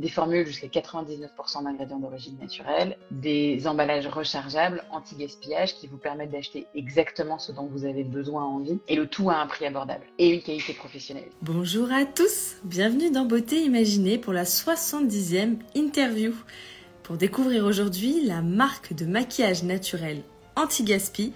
des formules jusqu'à 99% d'ingrédients d'origine naturelle, des emballages rechargeables anti-gaspillage qui vous permettent d'acheter exactement ce dont vous avez besoin envie et le tout à un prix abordable et une qualité professionnelle. Bonjour à tous, bienvenue dans Beauté Imaginée pour la 70e interview. Pour découvrir aujourd'hui la marque de maquillage naturel anti-gaspi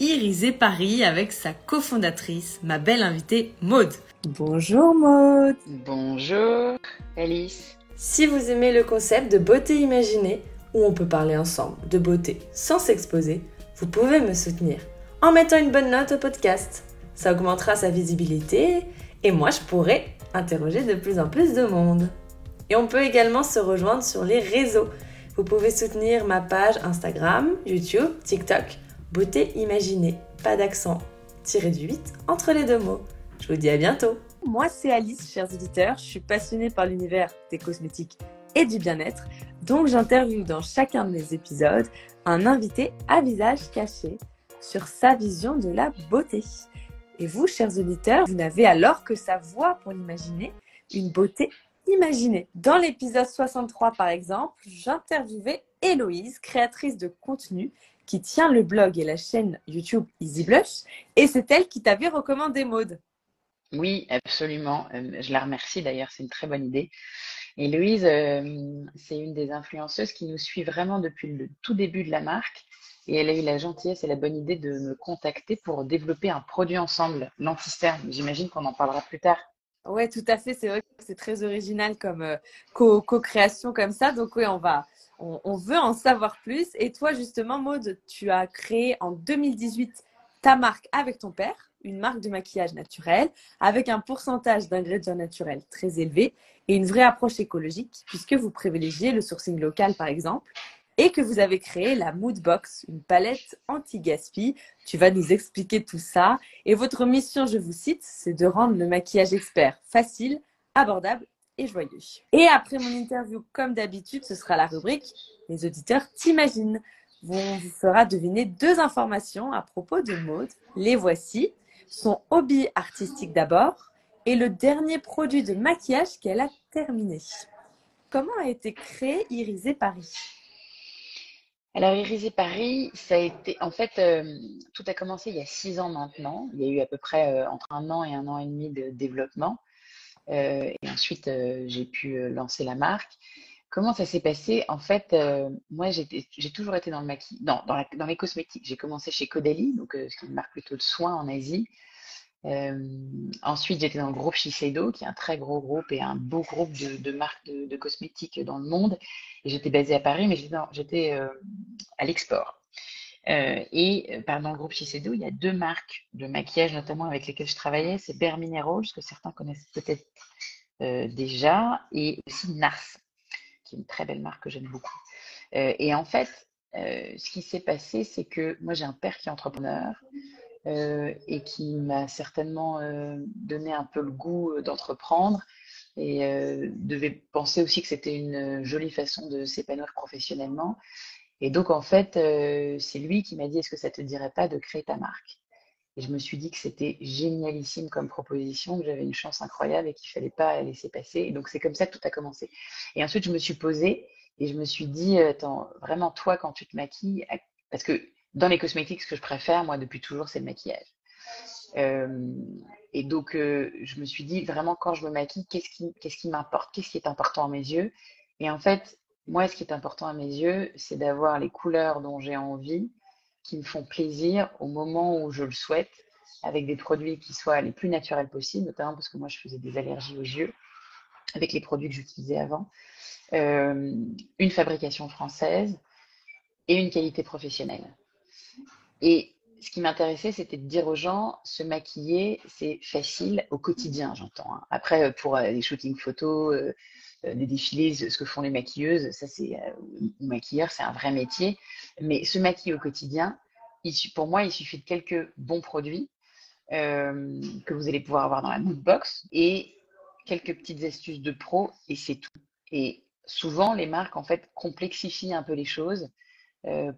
Iris Paris avec sa cofondatrice, ma belle invitée Maude. Bonjour Maude. Bonjour Alice. Si vous aimez le concept de beauté imaginée, où on peut parler ensemble de beauté sans s'exposer, vous pouvez me soutenir en mettant une bonne note au podcast. Ça augmentera sa visibilité et moi je pourrai interroger de plus en plus de monde. Et on peut également se rejoindre sur les réseaux. Vous pouvez soutenir ma page Instagram, YouTube, TikTok Beauté imaginée, pas d'accent, tiré du 8 entre les deux mots. Je vous dis à bientôt. Moi, c'est Alice, chers auditeurs. Je suis passionnée par l'univers des cosmétiques et du bien-être. Donc, j'interviewe dans chacun de mes épisodes un invité à visage caché sur sa vision de la beauté. Et vous, chers auditeurs, vous n'avez alors que sa voix pour l'imaginer, une beauté imaginée. Dans l'épisode 63, par exemple, j'interviewais Héloïse, créatrice de contenu qui tient le blog et la chaîne YouTube Easy Blush. Et c'est elle qui t'avait recommandé Maude. Oui, absolument. Euh, je la remercie d'ailleurs, c'est une très bonne idée. Et Louise, euh, c'est une des influenceuses qui nous suit vraiment depuis le tout début de la marque. Et elle a eu la gentillesse et la bonne idée de me contacter pour développer un produit ensemble, l'anticerne. J'imagine qu'on en parlera plus tard. Oui, tout à fait. C'est vrai que c'est très original comme euh, co-création comme ça. Donc oui, on va, on, veut en savoir plus. Et toi, justement, Maude, tu as créé en 2018 ta marque avec ton père, une marque de maquillage naturel, avec un pourcentage d'ingrédients naturels très élevé et une vraie approche écologique, puisque vous privilégiez le sourcing local, par exemple, et que vous avez créé la Mood Box, une palette anti-gaspi. Tu vas nous expliquer tout ça. Et votre mission, je vous cite, c'est de rendre le maquillage expert facile, abordable et joyeux. Et après mon interview, comme d'habitude, ce sera la rubrique Les auditeurs t'imaginent. On vous fera deviner deux informations à propos de Maude. Les voici. Son hobby artistique d'abord et le dernier produit de maquillage qu'elle a terminé. Comment a été créé Irisé Paris? Alors, Irisé Paris, ça a été, en fait, euh, tout a commencé il y a six ans maintenant. Il y a eu à peu près euh, entre un an et un an et demi de développement. Euh, et ensuite, j'ai pu lancer la marque. Comment ça s'est passé? En fait, moi, j'ai toujours été dans le dans, les cosmétiques. J'ai commencé chez Caudalie, donc c'est une marque plutôt de soins en Asie. ensuite, j'étais dans le groupe Shiseido, qui est un très gros groupe et un beau groupe de, marques de, cosmétiques dans le monde. J'étais basée à Paris, mais j'étais à l'export. Euh, et euh, dans le groupe Shiseido, il y a deux marques de maquillage, notamment avec lesquelles je travaillais. C'est Bare Minerals, que certains connaissent peut-être euh, déjà, et aussi Nars, qui est une très belle marque que j'aime beaucoup. et en fait, ce qui s'est passé, c'est que moi, j'ai un père qui est entrepreneur et qui m'a certainement donné un peu le goût d'entreprendre et devait penser aussi que c'était une jolie façon de s'épanouir professionnellement. Et donc, en fait, euh, c'est lui qui m'a dit, est-ce que ça te dirait pas de créer ta marque? Et je me suis dit que c'était génialissime comme proposition, que j'avais une chance incroyable et qu'il fallait pas la laisser passer. Et donc, c'est comme ça que tout a commencé. Et ensuite, je me suis posée et je me suis dit, euh, vraiment, toi, quand tu te maquilles, parce que dans les cosmétiques, ce que je préfère, moi, depuis toujours, c'est le maquillage. Euh, et donc, je me suis dit, vraiment, quand je me maquille, qu'est-ce qui, qu'est-ce qui m'importe Qu'est-ce qui est important à mes yeux? Et en fait, moi, ce qui est important à mes yeux, c'est d'avoir les couleurs dont j'ai envie, qui me font plaisir au moment où je le souhaite, avec des produits qui soient les plus naturels possibles, notamment parce que moi, je faisais des allergies aux yeux avec les produits que j'utilisais avant, euh, une fabrication française et une qualité professionnelle. Et ce qui m'intéressait, c'était de dire aux gens, se maquiller, c'est facile au quotidien, j'entends. Hein. Après, pour euh, les shootings photos, euh, des défilés, ce que font les maquilleuses, ça c'est euh, ou maquilleurs, c'est un vrai métier. Mais se maquiller au quotidien, pour moi, il suffit de quelques bons produits euh, que vous allez pouvoir avoir dans la mood box et quelques petites astuces de pro et c'est tout. Et souvent, les marques en fait complexifient un peu les choses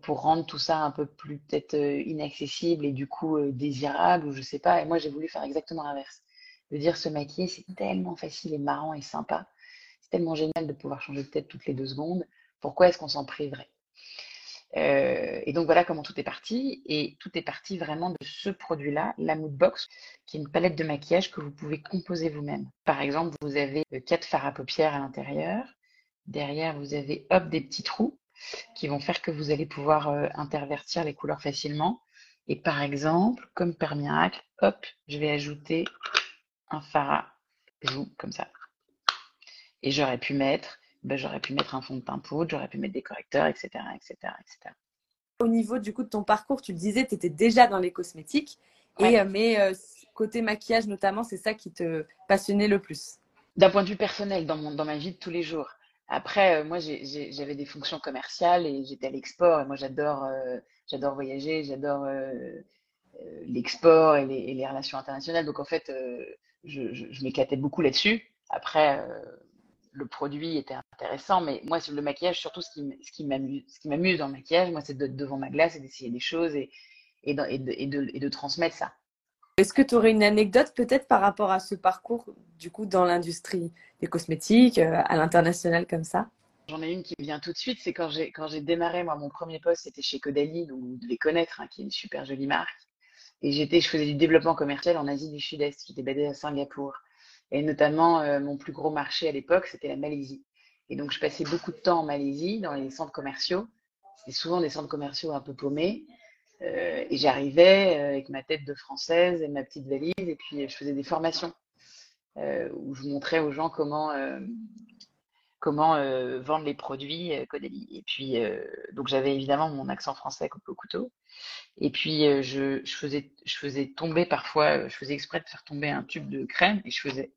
pour rendre tout ça un peu plus peut-être inaccessible et du coup désirable ou je sais pas. Et moi, j'ai voulu faire exactement l'inverse. De dire se maquiller, c'est tellement facile et marrant et sympa tellement génial de pouvoir changer de tête toutes les deux secondes. Pourquoi est-ce qu'on s'en priverait? Euh, et donc voilà comment tout est parti. Et tout est parti vraiment de ce produit-là, la Mood Box, qui est une palette de maquillage que vous pouvez composer vous-même. Par exemple, vous avez euh, quatre fards à paupières à l'intérieur. Derrière, vous avez hop des petits trous qui vont faire que vous allez pouvoir euh, intervertir les couleurs facilement. Et par exemple, comme par miracle, hop, je vais ajouter un fard à joue comme ça. Et j'aurais pu mettre ben, j'aurais pu mettre un fond de teint poudre, j'aurais pu mettre des correcteurs, etc., etc., etc. Au niveau du coup de ton parcours, tu le disais, tu étais déjà dans les cosmétiques, et, euh, mais euh, côté maquillage notamment, c'est ça qui te passionnait le plus? D'un point de vue personnel, dans, mon, dans ma vie de tous les jours. Après, euh, moi, j'avais des fonctions commerciales et j'étais à l'export. Et moi, j'adore, j'adore voyager, j'adore l'export et les, et les, relations internationales. Donc, en fait, je, je, je m'éclatais beaucoup là-dessus. Après, le produit était intéressant, mais moi, sur le maquillage, surtout ce qui, ce qui m'amuse dans le maquillage, moi, c'est d'être devant ma glace et d'essayer des choses et, et, de, et, de, et, de, transmettre ça. Est-ce que tu aurais une anecdote peut-être par rapport à ce parcours, du coup, dans l'industrie des cosmétiques, euh, à l'international comme ça? J'en ai une qui me vient tout de suite, c'est quand j'ai quand j'ai démarré, moi, mon premier poste, c'était chez Caudalie, donc vous devez connaître, hein, qui est une super jolie marque. Et j'étais, je faisais du développement commercial en Asie du Sud-Est. J'étais basée à Singapour. Et notamment, euh, mon plus gros marché à l'époque, c'était la Malaisie. Et donc, je passais beaucoup de temps en Malaisie, dans les centres commerciaux. C'était souvent des centres commerciaux un peu paumés. Euh, et j'arrivais euh, avec ma tête de française et ma petite valise, et puis je faisais des formations où je montrais aux gens comment comment vendre les produits Caudalie. Et puis, donc j'avais évidemment mon accent français au couteau. Et puis, je, je, faisais, je faisais tomber parfois, je faisais exprès de faire tomber un tube de crème et je faisais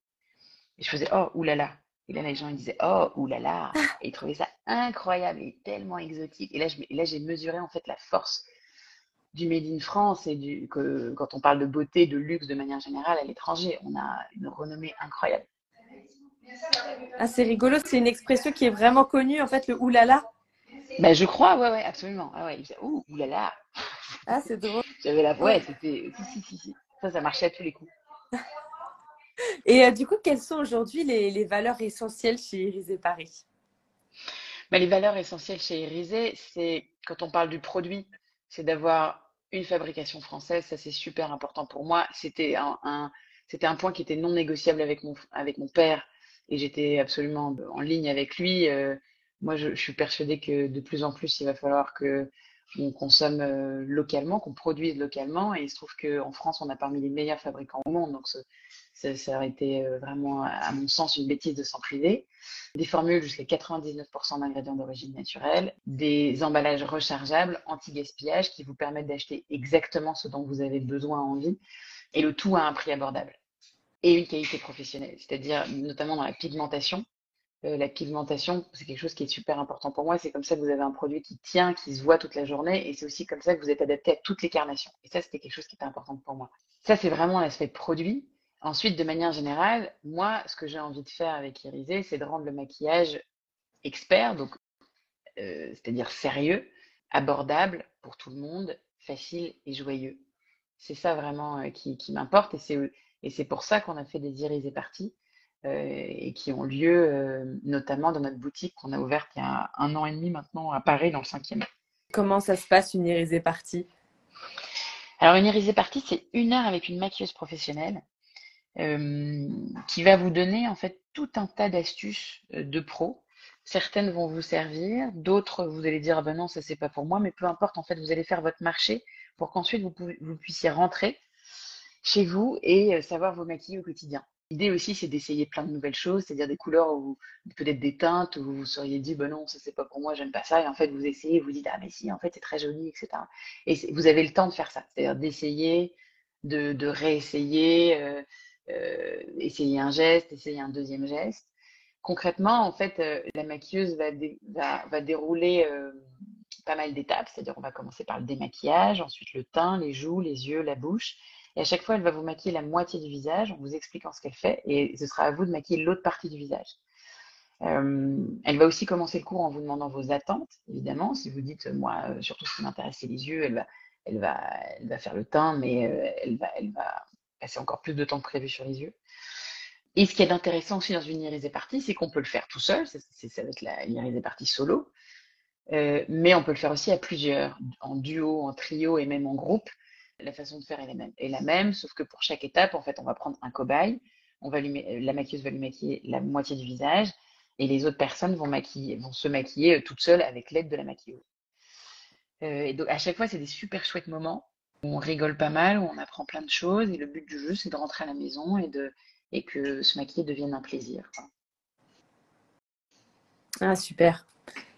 et je faisais oh oulala. Et là, les gens ils disaient oh oulala. Et ils trouvaient ça incroyable et tellement exotique. Et là, là, j'ai mesuré en fait la force du Made in France et du, que, quand on parle de beauté, de luxe de manière générale à l'étranger, on a une renommée incroyable. Ah, c'est rigolo, c'est une expression qui est vraiment connue, en fait, le oulala. Ben, je crois, ouais, ouais, absolument. Ah, ouais, il disait, ouh, oulala. Ah, c'est drôle. J'avais la, ouais, c'était, si, si, si, si. Ça, ça marchait à tous les coups. Et euh, du coup, quelles sont aujourd'hui les, valeurs essentielles chez Irisé Paris? Bah, Les valeurs essentielles chez Irisé, c'est quand on parle du produit, c'est d'avoir une fabrication française. Ça, c'est super important pour moi. C'était un, c'était un point qui était non négociable avec mon, avec mon père et j'étais absolument en ligne avec lui. Euh, moi, je, je, suis persuadée que de plus en plus, il va falloir que on consomme euh, localement, qu'on produise localement. Et il se trouve qu'en France, on a parmi les meilleurs fabricants au monde. Donc, ça, ça, aurait été euh, vraiment, à mon sens, une bêtise de s'en priver. Des formules jusqu'à 99% d'ingrédients d'origine naturelle, des emballages rechargeables, anti-gaspillage, qui vous permettent d'acheter exactement ce dont vous avez besoin, envie, et le tout à un prix abordable. Et une qualité professionnelle, c'est-à-dire notamment dans la pigmentation. Euh, la pigmentation, c'est quelque chose qui est super important pour moi. C'est comme ça que vous avez un produit qui tient, qui se voit toute la journée. Et c'est aussi comme ça que vous êtes adapté à toutes les carnations. Et ça, c'était quelque chose qui était important pour moi. Ça, c'est vraiment l'aspect produit. Ensuite, de manière générale, moi, ce que j'ai envie de faire avec Irisé, c'est de rendre le maquillage expert, donc euh, c'est-à-dire sérieux, abordable pour tout le monde, facile et joyeux. C'est ça vraiment euh, qui, m'importe et c'est pour ça qu'on a fait des Irisé parties et qui ont lieu euh, notamment dans notre boutique qu'on a ouverte il y a un an et demi maintenant à Paris, dans le cinquième. Comment ça se passe une irisée partie? Alors une irisée partie, c'est une heure avec une maquilleuse professionnelle euh, qui va vous donner en fait tout un tas d'astuces de pro. Certaines vont vous servir, d'autres vous allez dire ah ben non ça c'est pas pour moi, mais peu importe en fait vous allez faire votre marché pour qu'ensuite vous, vous puissiez rentrer chez vous et savoir vous maquiller au quotidien. L'idée aussi, c'est d'essayer plein de nouvelles choses, c'est-à-dire des couleurs ou peut-être des teintes où vous vous seriez dit, ben non, ça c'est pas pour moi, j'aime pas ça. Et en fait, vous essayez, vous dites, ah mais si, en fait, c'est très joli, etc. Et vous avez le temps de faire ça, c'est-à-dire d'essayer, de, réessayer, euh, euh, essayer un geste, essayer un deuxième geste. Concrètement, en fait, euh, la maquilleuse va, va, va dérouler pas mal d'étapes, c'est-à-dire on va commencer par le démaquillage, ensuite le teint, les joues, les yeux, la bouche. Et à chaque fois, elle va vous maquiller la moitié du visage en vous expliquant ce qu'elle fait. Et ce sera à vous de maquiller l'autre partie du visage. Euh, elle va aussi commencer le cours en vous demandant vos attentes, évidemment. Si vous dites, moi, euh, surtout ce qui m'intéresse, c'est les yeux, elle va, elle, va, elle va faire le teint, mais euh, elle, va, elle va passer encore plus de temps que prévu sur les yeux. Et ce qui est intéressant aussi dans une irisée partie, c'est qu'on peut le faire tout seul, ça, ça va être la irisée partie solo, euh, mais on peut le faire aussi à plusieurs, en duo, en trio et même en groupe. La façon de faire est la même, est la même sauf que pour chaque étape, en fait, on va prendre un cobaye, on va lui, la maquilleuse va lui maquiller la moitié du visage, et les autres personnes vont, maquiller, vont se maquiller euh, toutes seules avec l'aide de la maquilleuse. Euh, et donc, à chaque fois, c'est des super chouettes moments où on rigole pas mal, où on apprend plein de choses. Et le but du jeu, c'est de rentrer à la maison et, de, et que se maquiller devienne un plaisir. Ah, super.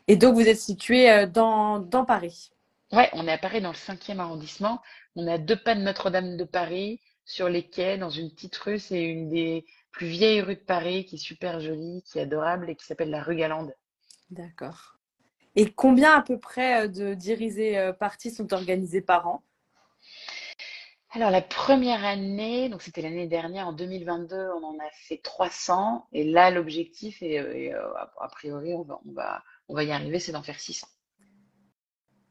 Et donc, vous êtes situé euh, dans, dans Paris? Ouais, on est à Paris dans le 5e arrondissement. On a deux pas de Notre-Dame de Paris sur les quais, dans une petite rue. C'est une des plus vieilles rues de Paris qui est super jolie, qui est adorable et qui s'appelle la rue Galande. D'accord. Et combien à peu près euh, de dirisés euh, parties sont organisés par an? Alors la première année, donc c'était l'année dernière, en 2022, on en a fait 300. Et là, l'objectif, et, a priori, on va, on va, on va y arriver, c'est d'en faire 600.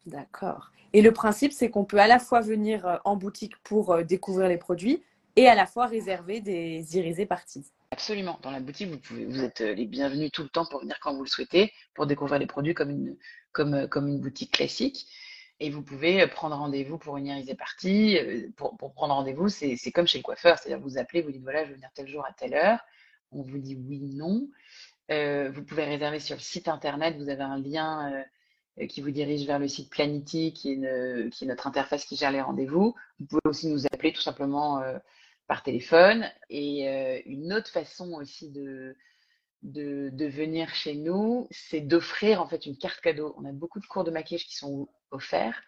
D'accord. Et le principe, c'est qu'on peut à la fois venir euh, en boutique pour découvrir les produits et à la fois réserver des irisés parties. Absolument. Dans la boutique, vous, êtes les bienvenus tout le temps pour venir quand vous le souhaitez, pour découvrir les produits comme une, comme, comme une boutique classique. Et vous pouvez prendre rendez-vous pour une irisée partie. Euh, pour, prendre rendez-vous, c'est comme chez le coiffeur. C'est-à-dire, vous appelez, vous dites voilà, je veux venir tel jour à telle heure. On vous dit oui, non. Euh, vous pouvez réserver sur le site internet. Vous avez un lien euh, qui vous dirige vers le site Planity, qui est, une, qui est notre interface qui gère les rendez-vous. Vous pouvez aussi nous appeler tout simplement par téléphone. Et une autre façon aussi de, de, de venir chez nous, c'est d'offrir en fait une carte cadeau. On a beaucoup de cours de maquillage qui sont offerts.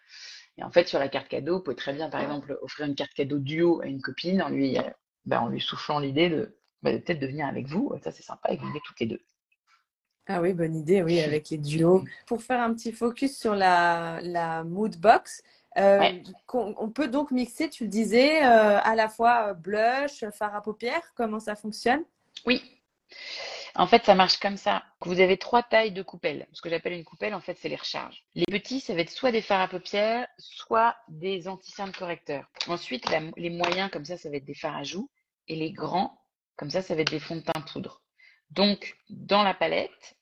Et en fait, sur la carte cadeau, vous pouvez très bien, par exemple, offrir une carte cadeau duo à une copine en lui, ben, en lui soufflant l'idée de ben, peut-être de venir avec vous. Ça, c'est sympa, et vous venez toutes les deux. Ah oui, bonne idée, oui, avec les duos. Pour faire un petit focus sur la, la mood box, euh, on, peut donc mixer, tu le disais, euh, à la fois blush, fard à paupières. Comment ça fonctionne? Oui. En fait, ça marche comme ça. Vous avez trois tailles de coupelles. Ce que j'appelle une coupelle, en fait, c'est les recharges. Les petits, ça va être soit des fards à paupières, soit des anti-cernes correcteurs. Ensuite, les moyens, comme ça, ça va être des fards à joues. Et les grands, comme ça, ça va être des fonds de teint poudre. Donc, dans la palette,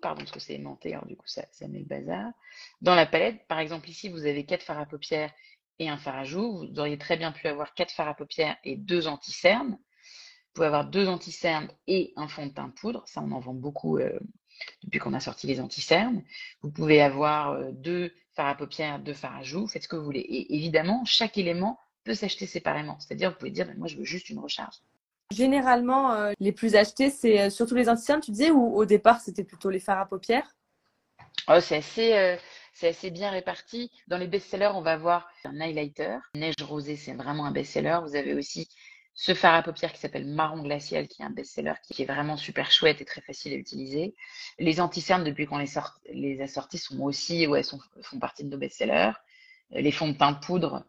pardon, parce que c'est aimanté, alors du coup, ça, ça met le bazar. Dans la palette, par exemple, ici, vous avez quatre fards à paupières et un fard à joues. Vous auriez très bien pu avoir quatre fards à paupières et deux anti-cernes. Vous pouvez avoir deux anti-cernes et un fond de teint poudre. Ça, on en vend beaucoup euh, depuis qu'on a sorti les anti-cernes. Vous pouvez avoir euh, deux fards à paupières, deux fards à joues. Faites ce que vous voulez. Et évidemment, chaque élément peut s'acheter séparément. C'est-à-dire, vous pouvez dire, ben, moi, je veux juste une recharge. Généralement, euh, les plus achetés, c'est surtout les anti-cernes, tu disais, ou au départ, c'était plutôt les fards à paupières? Oh, C'est assez c'est assez bien réparti. Dans les best-sellers, on va avoir un highlighter. Neige rosée, c'est vraiment un best-seller. Vous avez aussi ce fard à paupières qui s'appelle Marron glacial, qui est un best-seller, qui est vraiment super chouette et très facile à utiliser. Les anti-cernes, depuis qu'on les, les a sortis, sont aussi, ouais, sont, font partie de nos best-sellers. Les fonds de teint poudre,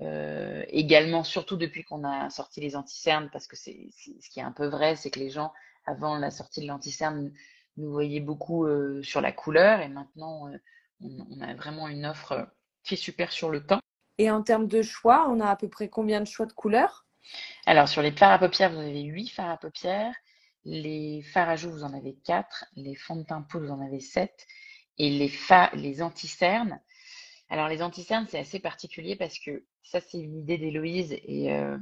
euh, également, surtout depuis qu'on a sorti les anti-cernes, parce que c'est ce qui est un peu vrai, c'est que les gens, avant la sortie de l'anti-cerne, nous voyaient beaucoup euh, sur la couleur, et maintenant, euh, on, on, a vraiment une offre qui est super sur le teint. Et en termes de choix, on a à peu près combien de choix de couleurs? Alors, sur les fards à paupières, vous avez 8 fards à paupières. Les fards à joues, vous en avez 4. Les fonds de teint poudre, vous en avez 7. Et les, les anti-cernes. Alors, les anti-cernes, c'est assez particulier parce que ça, c'est une idée d'Héloïse et euh,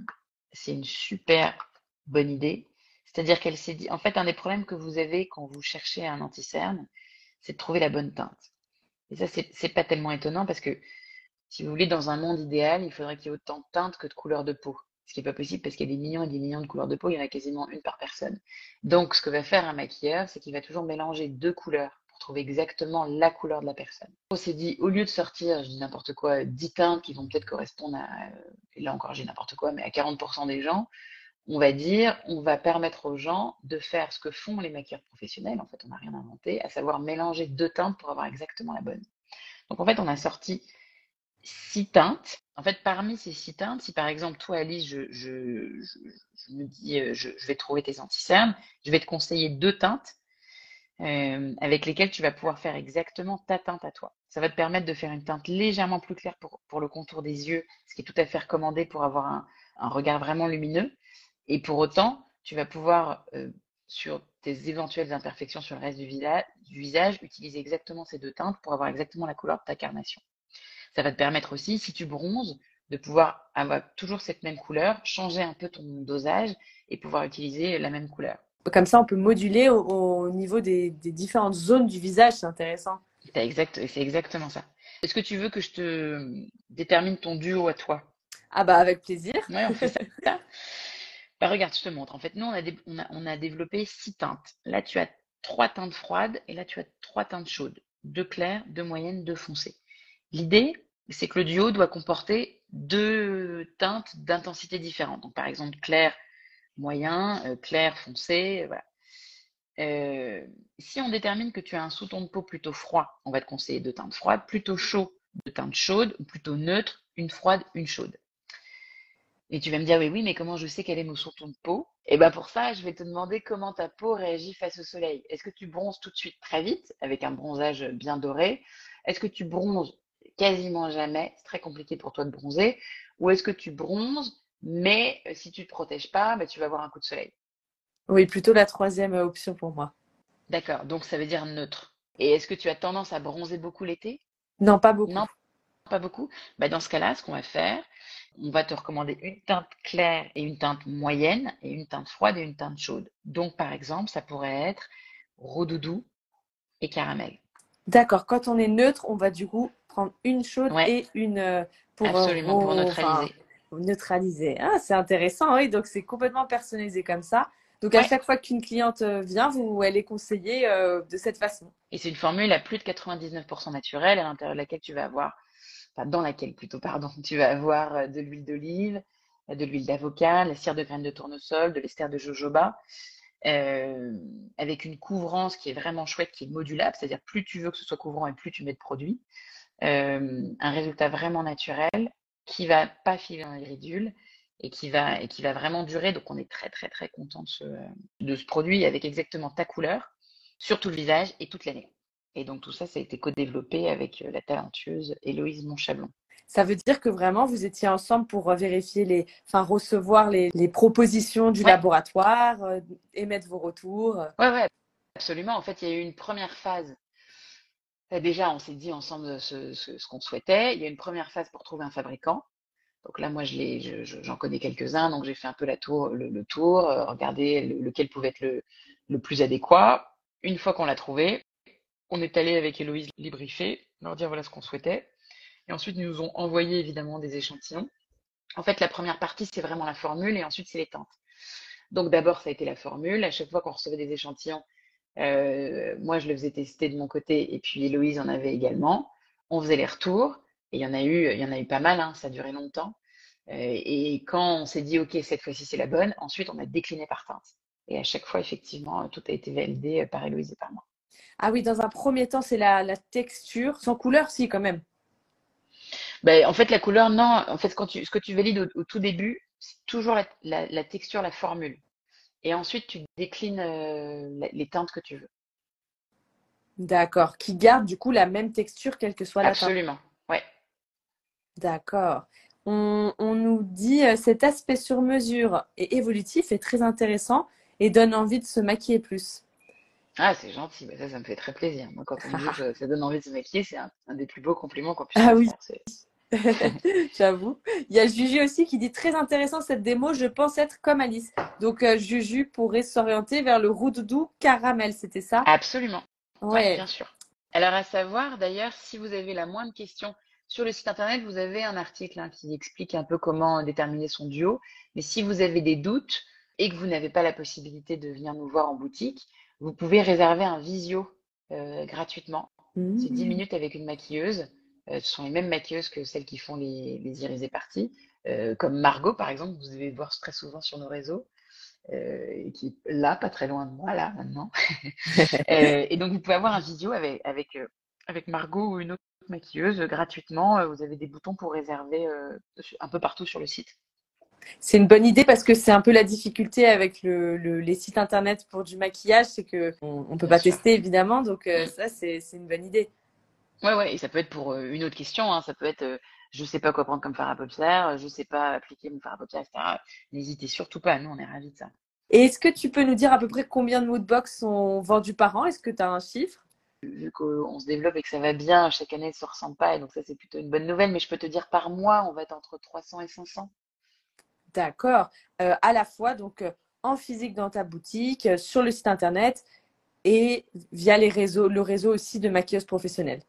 c'est une super bonne idée. C'est-à-dire qu'elle s'est dit, en fait, un des problèmes que vous avez quand vous cherchez un anti-cerne, c'est de trouver la bonne teinte. Et ça, c'est pas tellement étonnant parce que, si vous voulez, dans un monde idéal, il faudrait qu'il y ait autant de teintes que de couleurs de peau ce qui n'est pas possible parce qu'il y a des millions et des millions de couleurs de peau, il y en a quasiment une par personne. Donc, ce que va faire un maquilleur, c'est qu'il va toujours mélanger deux couleurs trouver exactement la couleur de la personne. On s'est dit, au lieu de sortir, je dis n'importe quoi, 10 teintes qui vont peut-être correspondre à, et là encore j'ai n'importe quoi, mais à 40% des gens, on va dire, on va permettre aux gens de faire ce que font les maquilleurs professionnels, en fait on n'a rien inventé, à savoir mélanger deux teintes pour avoir exactement la bonne. Donc en fait on a sorti six teintes. En fait, parmi ces six teintes, si par exemple, toi, Alice, je, je, je, me dis, euh, je, vais trouver tes anti-cernes, je vais te conseiller deux teintes euh, avec lesquelles tu vas pouvoir faire exactement ta teinte à toi. Ça va te permettre de faire une teinte légèrement plus claire pour, pour le contour des yeux, ce qui est tout à fait recommandé pour avoir un, un regard vraiment lumineux. Et pour autant, tu vas pouvoir, euh, sur tes éventuelles imperfections sur le reste du, du visage, utiliser exactement ces deux teintes pour avoir exactement la couleur de ta carnation. Ça va te permettre aussi, si tu bronzes, de pouvoir avoir toujours cette même couleur, changer un peu ton dosage et pouvoir utiliser la même couleur. Comme ça, on peut moduler au, niveau des, différentes zones du visage, c'est intéressant. Exact, c'est exactement ça. Est-ce que tu veux que je te détermine ton duo à toi? Ah bah avec plaisir. Oui, on fait ça. bah regarde, je te montre. En fait, nous, on a, on, a, on a développé six teintes. Là, tu as trois teintes froides et là, tu as trois teintes chaudes. Deux claires, deux moyennes, deux foncées. L'idée, c'est que le duo doit comporter deux teintes d'intensité différentes. Donc, par exemple, clair, moyen, euh, clair, foncé. Euh, si on détermine que tu as un sous-ton de peau plutôt froid, on va te conseiller deux teintes froides, plutôt chaud, deux teintes chaudes, plutôt neutre, une froide, une chaude. Et tu vas me dire, oui, oui, mais comment je sais quel est mon sous-ton de peau? Et eh bien pour ça, je vais te demander comment ta peau réagit face au soleil. Est-ce que tu bronzes tout de suite très vite, avec un bronzage bien doré? Est-ce que tu bronzes quasiment jamais? C'est très compliqué pour toi de bronzer. Ou est-ce que tu bronzes, mais euh, si tu ne te protèges pas, bah, tu vas avoir un coup de soleil Oui, plutôt la troisième euh, option pour moi. D'accord, donc ça veut dire neutre. Et est-ce que tu as tendance à bronzer beaucoup l'été? Non, pas beaucoup. Non, pas beaucoup. Bah, dans ce cas-là, ce qu'on va faire, on va te recommander une teinte claire et une teinte moyenne, et une teinte froide et une teinte chaude. Donc, par exemple, ça pourrait être rodoudou et caramel. D'accord, quand on est neutre, on va du coup prendre une chaude et une euh, pour, Absolument, pour neutraliser. Neutraliser. Ah, c'est intéressant, oui. Donc, c'est complètement personnalisé comme ça. Donc, à chaque fois qu'une cliente euh, vient, vous, elle est conseillée euh, de cette façon. Et c'est une formule à plus de 99% naturelle, à l'intérieur de laquelle tu vas avoir, enfin, dans laquelle plutôt, pardon, tu vas avoir euh, de l'huile d'olive, de l'huile d'avocat, la cire de graines de tournesol, de l'ester de jojoba, euh, avec une couvrance qui est vraiment chouette, qui est modulable, c'est-à-dire plus tu veux que ce soit couvrant et plus tu mets de produits. Euh, un résultat vraiment naturel qui va pas filer dans les ridules et qui va et qui va vraiment durer. Donc on est très très très content de ce, de ce produit avec exactement ta couleur sur tout le visage et toute l'année. Et donc tout ça, ça a été co-développé avec euh, la talentueuse Héloïse Monchablon. Ça veut dire que vraiment vous étiez ensemble pour euh, vérifier les, enfin recevoir les, les propositions du laboratoire, euh, émettre vos retours. Ouais, ouais, absolument. En fait, il y a eu une première phase. Déjà, on s'est dit ensemble ce, ce, qu'on souhaitait. Il y a une première phase pour trouver un fabricant. Donc là, moi, je j'en connais quelques-uns, donc j'ai fait un peu la tour, le, tour, euh, regarder lequel pouvait être le, le plus adéquat. Une fois qu'on l'a trouvé, on est allé avec Héloïse les briefer, leur dire voilà ce qu'on souhaitait. Et ensuite, ils nous ont envoyé évidemment des échantillons. En fait, la première partie, c'est vraiment la formule et ensuite, c'est les teintes. Donc d'abord, ça a été la formule. À chaque fois qu'on recevait des échantillons, euh, moi, je le faisais tester de mon côté et puis Héloïse en avait également. On faisait les retours et il y en a eu, il y en a eu pas mal, hein, ça a duré longtemps. Euh, et quand on s'est dit, OK, cette fois-ci, c'est la bonne, ensuite, on a décliné par teinte. Et à chaque fois, effectivement, tout a été validé par Héloïse et par moi. Ah oui, dans un premier temps, c'est la, texture. Sans couleur, si, quand même. Ben, en fait, la couleur, non. En fait, quand tu, ce que tu valides au, tout début, c'est toujours la, texture, la formule. Et ensuite, tu déclines euh, les teintes que tu veux. D'accord. Qui garde du coup la même texture, quelle que soit la teinte. Absolument. Ouais. D'accord. On, on, nous dit euh, cet aspect sur mesure et évolutif est très intéressant et donne envie de se maquiller plus. Ah, c'est gentil, mais ça, ça me fait très plaisir. Moi, quand on me dit que ça donne envie de se maquiller, c'est un, des plus beaux compliments qu'on puisse ah, oui. J'avoue. Il y a Juju aussi qui dit très intéressant cette démo, je pense être comme Alice. Donc euh, Juju pourrait s'orienter vers le roux-doudou caramel, c'était ça? Absolument. Ouais. bien sûr. Alors à savoir d'ailleurs, si vous avez la moindre question sur le site internet, vous avez un article hein, qui explique un peu comment déterminer son duo. Mais si vous avez des doutes et que vous n'avez pas la possibilité de venir nous voir en boutique, vous pouvez réserver un visio euh, gratuitement. C'est 10 mmh. minutes avec une maquilleuse. Euh, ce sont les mêmes maquilleuses que celles qui font les, les iris parties, euh, comme Margot par exemple, vous devez voir très souvent sur nos réseaux, euh, qui est là, pas très loin de moi, là maintenant. Euh, et donc vous pouvez avoir un visio avec, avec, euh, avec Margot ou une autre maquilleuse gratuitement. Vous avez des boutons pour réserver un peu partout sur le site. C'est une bonne idée parce que c'est un peu la difficulté avec le, les sites internet pour du maquillage, c'est que on, ne peut pas tester évidemment, donc ça c'est une bonne idée. Ouais ouais, et ça peut être pour euh, une autre question, hein. ça peut être euh, je sais pas quoi prendre comme fard à paupières, je sais pas appliquer mon fard à paupières, etc. N'hésitez surtout pas, nous on est ravis de ça. Et est-ce que tu peux nous dire à peu près combien de moodbox sont vendus par an? Est-ce que tu as un chiffre? Vu qu'on se développe et que ça va bien, chaque année, ça ressent pas. Et donc, ça, c'est plutôt une bonne nouvelle. Mais je peux te dire, par mois, on va être entre 300 et 500. D'accord. Euh, à la fois, donc, euh, en physique dans ta boutique, sur le site internet et via les réseaux, le réseau aussi de maquilleuses professionnelles.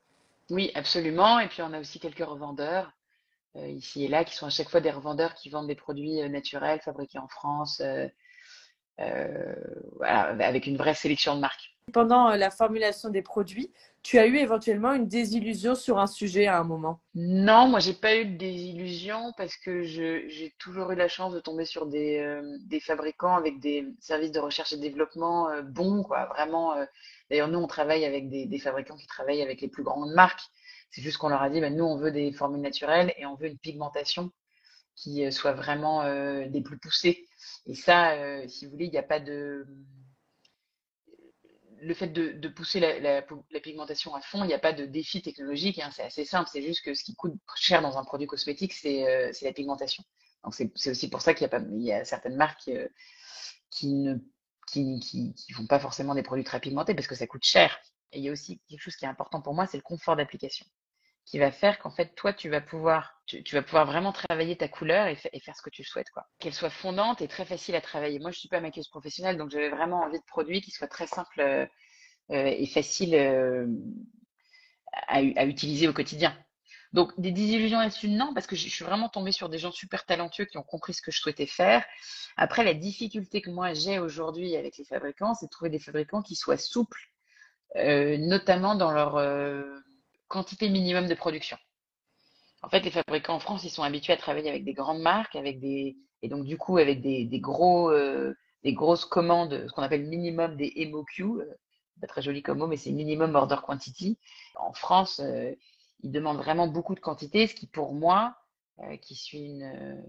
Oui, absolument. Et puis, on a aussi quelques revendeurs ici et là qui sont à chaque fois des revendeurs qui vendent des produits naturels fabriqués en France, avec une vraie sélection de marques. Pendant la formulation des produits, tu as eu éventuellement une désillusion sur un sujet à un moment? Non, moi j'ai pas eu de désillusion parce que j'ai toujours eu la chance de tomber sur des, euh, fabricants avec des services de recherche et développement euh, bons, quoi. Vraiment. Euh, d'ailleurs, nous on travaille avec des, fabricants qui travaillent avec les plus grandes marques. C'est juste qu'on leur a dit, ben, nous on veut des formules naturelles et on veut une pigmentation qui soit vraiment des plus poussées. Et ça, si vous voulez, il n'y a pas de le fait de, pousser la, pigmentation à fond, il n'y a pas de défi technologique, hein, c'est assez simple, c'est juste que ce qui coûte cher dans un produit cosmétique, c'est euh, la pigmentation. Donc c'est aussi pour ça qu'il y, a certaines marques euh, qui ne font pas forcément des produits très pigmentés parce que ça coûte cher. Et il y a aussi quelque chose qui est important pour moi, c'est le confort d'application qui va faire qu'en fait, toi, tu vas pouvoir, tu, vas pouvoir vraiment travailler ta couleur et, faire ce que tu souhaites, quoi. Qu'elle soit fondante et très facile à travailler. Moi, je suis pas maquilleuse professionnelle, donc j'avais vraiment envie de produits qui soient très simples euh, euh, et faciles euh, à, utiliser au quotidien. Donc, des désillusions là-dessus, non, parce que je, suis vraiment tombée sur des gens super talentueux qui ont compris ce que je souhaitais faire. Après, la difficulté que moi j'ai aujourd'hui avec les fabricants, c'est de trouver des fabricants qui soient souples, notamment dans leur quantité minimum de production. En fait, les fabricants en France, ils sont habitués à travailler avec des grandes marques, avec des et donc du coup avec des, gros euh, des grosses commandes, ce qu'on appelle minimum des MOQ. Euh, pas très joli comme mot, mais c'est minimum order quantity. En France, euh, ils demandent vraiment beaucoup de quantité, ce qui pour moi, qui suis une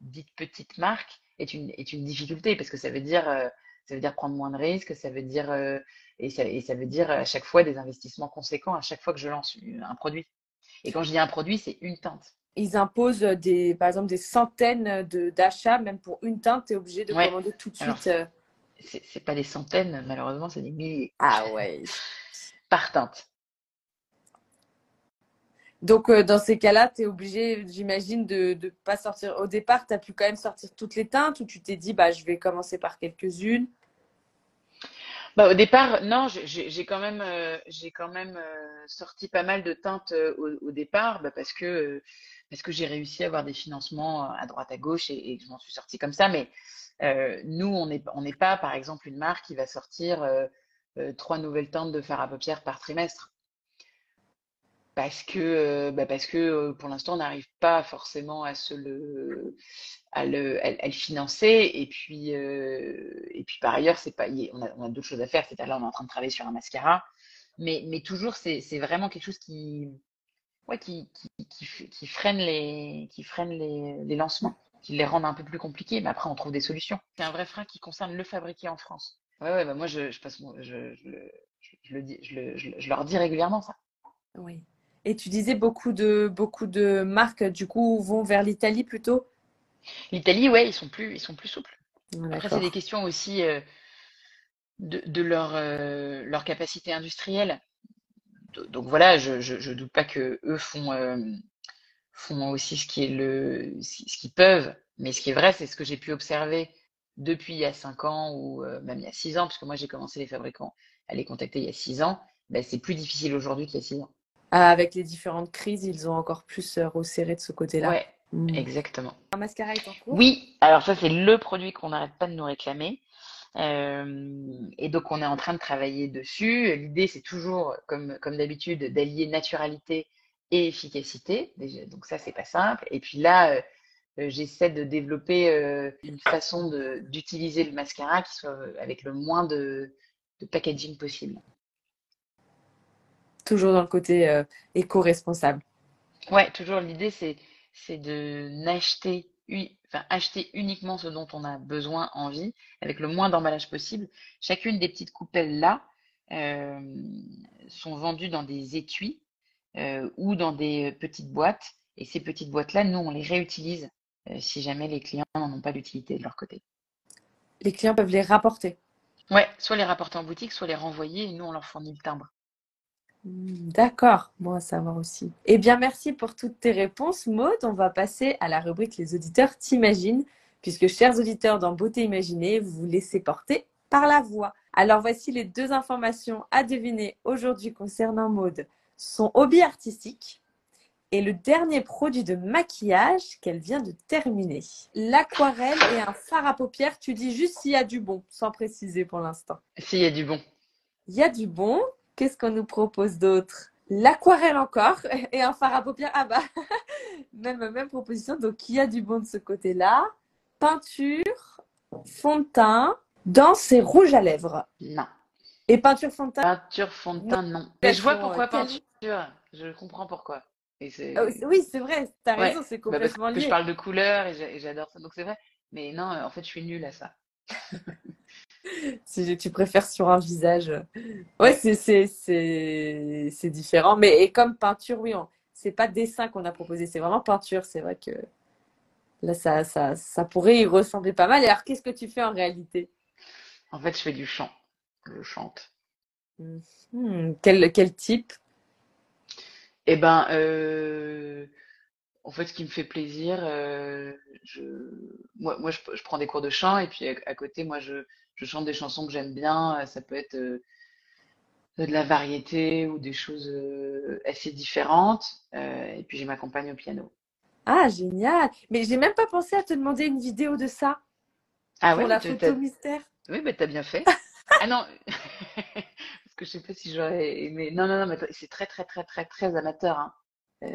dite petite marque, est une est une difficulté parce que ça veut dire ça veut dire prendre moins de risques, ça veut dire et ça, veut dire à chaque fois des investissements conséquents à chaque fois que je lance un produit. Et quand je dis un produit, c'est une teinte. Ils imposent des, par exemple des centaines d'achats, même pour une teinte, tu es obligé de commander tout de suite. Euh. c'est pas des centaines, malheureusement, c'est des milliers. Ah ouais. Par teinte. Donc, euh, dans ces cas-là, tu es obligé, j'imagine, de ne pas sortir. Au départ, tu as pu quand même sortir toutes les teintes ou tu t'es dit, bah, je vais commencer par quelques-unes? Bah, au départ, non, j'ai quand même, euh, quand même euh, sorti pas mal de teintes au, départ, bah, parce que parce que j'ai réussi à avoir des financements à droite à gauche et, je m'en suis sortie comme ça. Mais nous, on n'est on pas, par exemple, une marque qui va sortir trois nouvelles teintes de fard à paupières par trimestre parce que, euh, bah parce que euh, pour l'instant, on n'arrive pas forcément à se le, à le, à, le financer. Et puis, euh, et puis par ailleurs, c'est pas, on a, on a d'autres choses à faire. C'est-à-dire là, on est en train de travailler sur un mascara. Mais, mais toujours, c'est vraiment quelque chose qui, ouais, qui, qui, qui, qui freine les, qui freine les, les lancements, qui les rendent un peu plus compliqués. Mais après, on trouve des solutions. C'est un vrai frein qui concerne le fabriquer en France. Ouais, ouais, bah moi, je, je passe, je, je, je, le dis, je, le, je leur dis régulièrement ça. Oui. Et tu disais beaucoup de, beaucoup de marques, du coup, vont vers l'Italie plutôt? L'Italie, ouais, ils sont plus, ils sont plus souples. Ah, Après, c'est des questions aussi euh, de, leur, euh, leur capacité industrielle. Donc voilà, je, ne doute pas que eux font, euh, font aussi ce qui est le, ce qu'ils peuvent. Mais ce qui est vrai, c'est ce que j'ai pu observer depuis il y a cinq ans ou même il y a six ans, parce que moi j'ai commencé les fabricants à les contacter il y a six ans. Ben, c'est plus difficile aujourd'hui qu'il y a six ans. Ah, avec les différentes crises, ils ont encore plus euh, resserré de ce côté-là. Ouais, hmm. exactement. Un mascara est en cours? Oui, alors ça c'est le produit qu'on n'arrête pas de nous réclamer. Euh, et donc on est en train de travailler dessus. L'idée c'est toujours, comme, comme d'habitude, d'allier naturalité et efficacité. Donc ça c'est pas simple. Et puis là, euh, j'essaie de développer une façon d'utiliser le mascara qui soit avec le moins de packaging possible. Toujours dans le côté euh, éco-responsable. Ouais, toujours l'idée, c'est, c'est de n'acheter, enfin, acheter uniquement ce dont on a besoin, envie, avec le moins d'emballage possible. Chacune des petites coupelles là euh, sont vendues dans des étuis euh, ou dans des petites boîtes. Et ces petites boîtes-là, nous, on les réutilise si jamais les clients n'en ont pas d'utilité de leur côté. les clients peuvent les rapporter. Ouais, soit les rapporter en boutique, soit les renvoyer et nous, on leur fournit le timbre. D'accord, bon à savoir aussi. Eh bien, merci pour toutes tes réponses, Maud. On va passer à la rubrique Les auditeurs t'imaginent, puisque, chers auditeurs dans Beauté Imaginée, vous vous laissez porter par la voix. Alors, voici les deux informations à deviner aujourd'hui concernant Maud. Son hobby artistique et le dernier produit de maquillage qu'elle vient de terminer. L'aquarelle et un fard à paupières, tu dis juste s'il y a du bon, sans préciser pour l'instant. S'il y a du bon. Il y a du bon. Qu'est-ce qu'on nous propose d'autre? L'aquarelle encore et un fard à paupières. Ah bah, même, même proposition. Donc, il y a du bon de ce côté-là. Peinture, fond de teint, danse et rouge à lèvres. Non. Et peinture fond de teint Peinture, fond de teint, non. Mais je vois pourquoi peinture. Je comprends pourquoi. Ah oui, c'est vrai, tu as raison, c'est complètement bah parce que je parle de couleurs et j'adore ça, donc c'est vrai. Mais non, en fait, je suis nulle à ça. si tu préfères sur un visage. Ouais, c'est différent. Mais et comme peinture, oui, c'est pas dessin qu'on a proposé, c'est vraiment peinture. C'est vrai que là, ça, ça, ça pourrait y ressembler pas mal. Et alors, qu'est-ce que tu fais en réalité? En fait, je fais du chant. Je chante. Hmm, quel, quel type? Eh ben, euh, en fait, ce qui me fait plaisir, euh, je, moi, moi je, je, prends des cours de chant et puis à, côté, moi, je, je, chante des chansons que j'aime bien. Ça peut être euh, de la variété ou des choses euh, assez différentes. Euh, et puis, je m'accompagne au piano. Ah, génial! Mais j'ai même pas pensé à te demander une vidéo de ça. Ah pour ouais, la photo mystère. Oui, mais t'as bien fait. ah non, que je sais pas si j'aurais aimé. Non, non, non, mais c'est très, très, très, très, très amateur. Hein.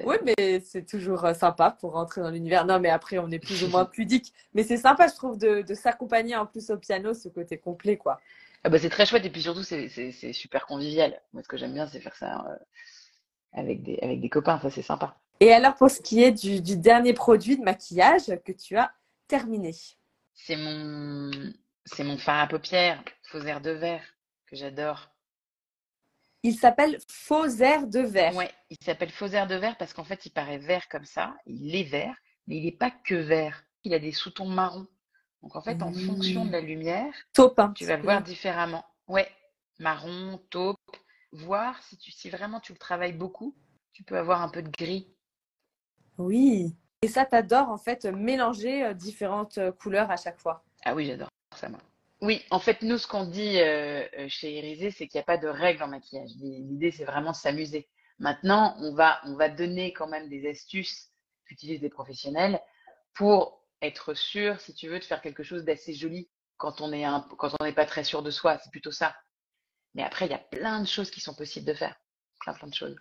Oui, mais c'est toujours euh, sympa pour rentrer dans l'univers. Non, mais après, on est plus ou moins pudique. Mais c'est sympa, je trouve, de, de s'accompagner en plus au piano, ce côté complet, quoi. Ah bah, c'est très chouette et puis surtout, c'est super convivial. Moi, ce que j'aime bien, c'est faire ça euh, avec, des, avec des copains. Ça, c'est sympa. Et alors, pour ce qui est du, du dernier produit de maquillage que tu as terminé? C'est mon, c'est mon fard à paupières, faux air de verre, que j'adore. Il s'appelle Faux air de verre. Ouais, il s'appelle Faux air de verre parce qu'en fait, il paraît vert comme ça. Il est vert, mais il n'est pas que vert. Il a des sous-tons marrons. Donc en fait, en fonction de la lumière, taupe, tu vas voir différemment. Ouais, marron, taupe. Voir si, tu, si vraiment tu le travailles beaucoup, tu peux avoir un peu de gris. Oui. Et ça, t'adores en fait mélanger euh, différentes euh, couleurs à chaque fois. Ah oui, j'adore ça, moi. Oui, en fait, nous, ce qu'on dit euh, euh, chez Irisé, c'est qu'il n'y a pas de règles en maquillage. L'idée, c'est vraiment s'amuser. Maintenant, on va, on va donner quand même des astuces qu'utilisent des professionnels pour être sûr, si tu veux, de faire quelque chose d'assez joli quand on quand on n'est pas très sûr de soi. C'est plutôt ça. Mais après, il y a plein de choses qui sont possibles de faire. Plein, plein de choses.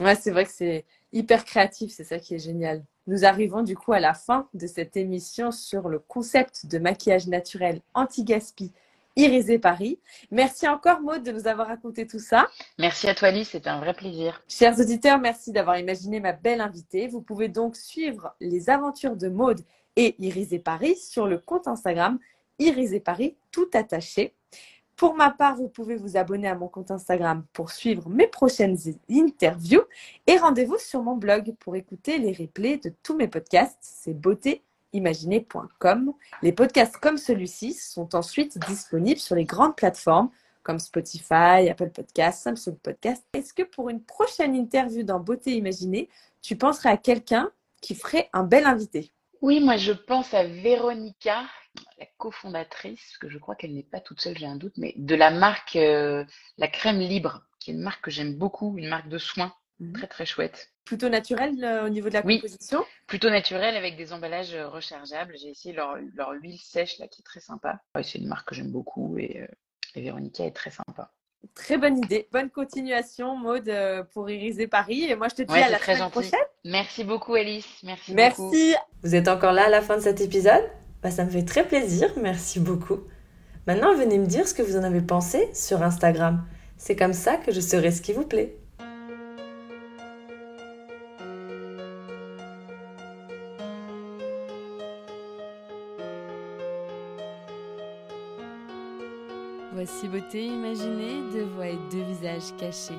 Ouais, c'est vrai que c'est hyper créatif. C'est ça qui est génial. Nous arrivons du coup à la fin de cette émission sur le concept de maquillage naturel anti-gaspi Irisé Paris. Merci encore Maude de nous avoir raconté tout ça. Merci à toi Alice, c'était un vrai plaisir. Chers auditeurs, merci d'avoir imaginé ma belle invitée. Vous pouvez donc suivre les aventures de Maude et Irisé Paris sur le compte Instagram Irisé Paris tout attaché. Pour ma part, vous pouvez vous abonner à mon compte Instagram pour suivre mes prochaines interviews et rendez-vous sur mon blog pour écouter les replays de tous mes podcasts. C'est beautéimaginée.com. Les podcasts comme celui-ci sont ensuite disponibles sur les grandes plateformes comme Spotify, Apple Podcasts, Samsung Podcasts. Est-ce que pour une prochaine interview dans Beauté Imaginée, tu penserais à quelqu'un qui ferait un bel invité? Oui, moi je pense à Véronica la cofondatrice, parce que je crois qu'elle n'est pas toute seule, j'ai un doute, mais de la marque euh, La Crème Libre, qui est une marque que j'aime beaucoup, une marque de soins, mhm. très très chouette. Plutôt naturelle euh, au niveau de la composition? Plutôt naturelle avec des emballages euh, rechargeables. J'ai essayé leur, leur, huile sèche là qui est très sympa. c'est une marque que j'aime beaucoup et, et Véronica est très sympa. Très bonne idée. Bonne continuation, Maude, pour Iriser Paris. Et moi, je te dis à la semaine prochaine. Merci beaucoup, Alice. Merci. Merci. Vous êtes encore là à la fin de cet épisode? Bah, ça me fait très plaisir, merci beaucoup. Maintenant, venez me dire ce que vous en avez pensé sur Instagram. C'est comme ça que je saurai ce qui vous plaît. Voici beauté imaginée, deux voix et deux visages cachés.